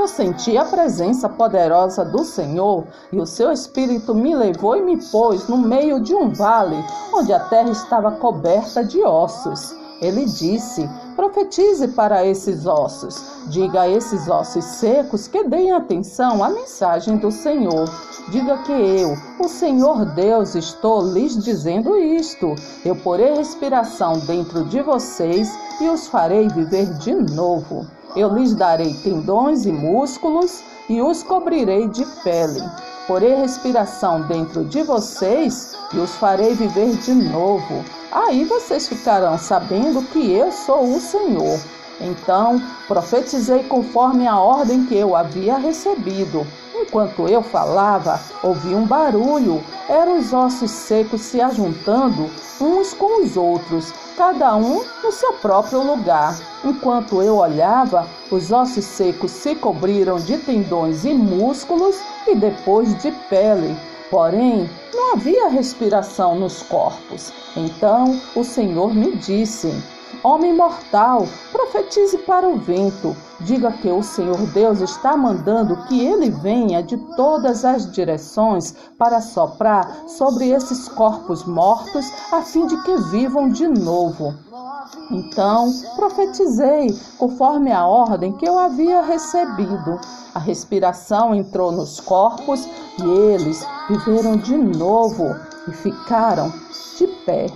eu senti a presença poderosa do Senhor e o seu Espírito me levou e me pôs no meio de um vale onde a terra estava coberta de ossos. Ele disse: Profetize para esses ossos. Diga a esses ossos secos que deem atenção à mensagem do Senhor. Diga que eu, o Senhor Deus, estou lhes dizendo isto. Eu porei respiração dentro de vocês e os farei viver de novo. Eu lhes darei tendões e músculos e os cobrirei de pele. Porei respiração dentro de vocês e os farei viver de novo. Aí vocês ficarão sabendo que eu sou o Senhor. Então profetizei conforme a ordem que eu havia recebido. Enquanto eu falava, ouvi um barulho. Eram os ossos secos se ajuntando uns com os outros, cada um no seu próprio lugar. Enquanto eu olhava, os ossos secos se cobriram de tendões e músculos e depois de pele. Porém, não havia respiração nos corpos. Então o Senhor me disse: Homem mortal, profetize para o vento. Diga que o Senhor Deus está mandando que ele venha de todas as direções para soprar sobre esses corpos mortos, a fim de que vivam de novo. Então profetizei conforme a ordem que eu havia recebido. A respiração entrou nos corpos e eles viveram de novo e ficaram de pé.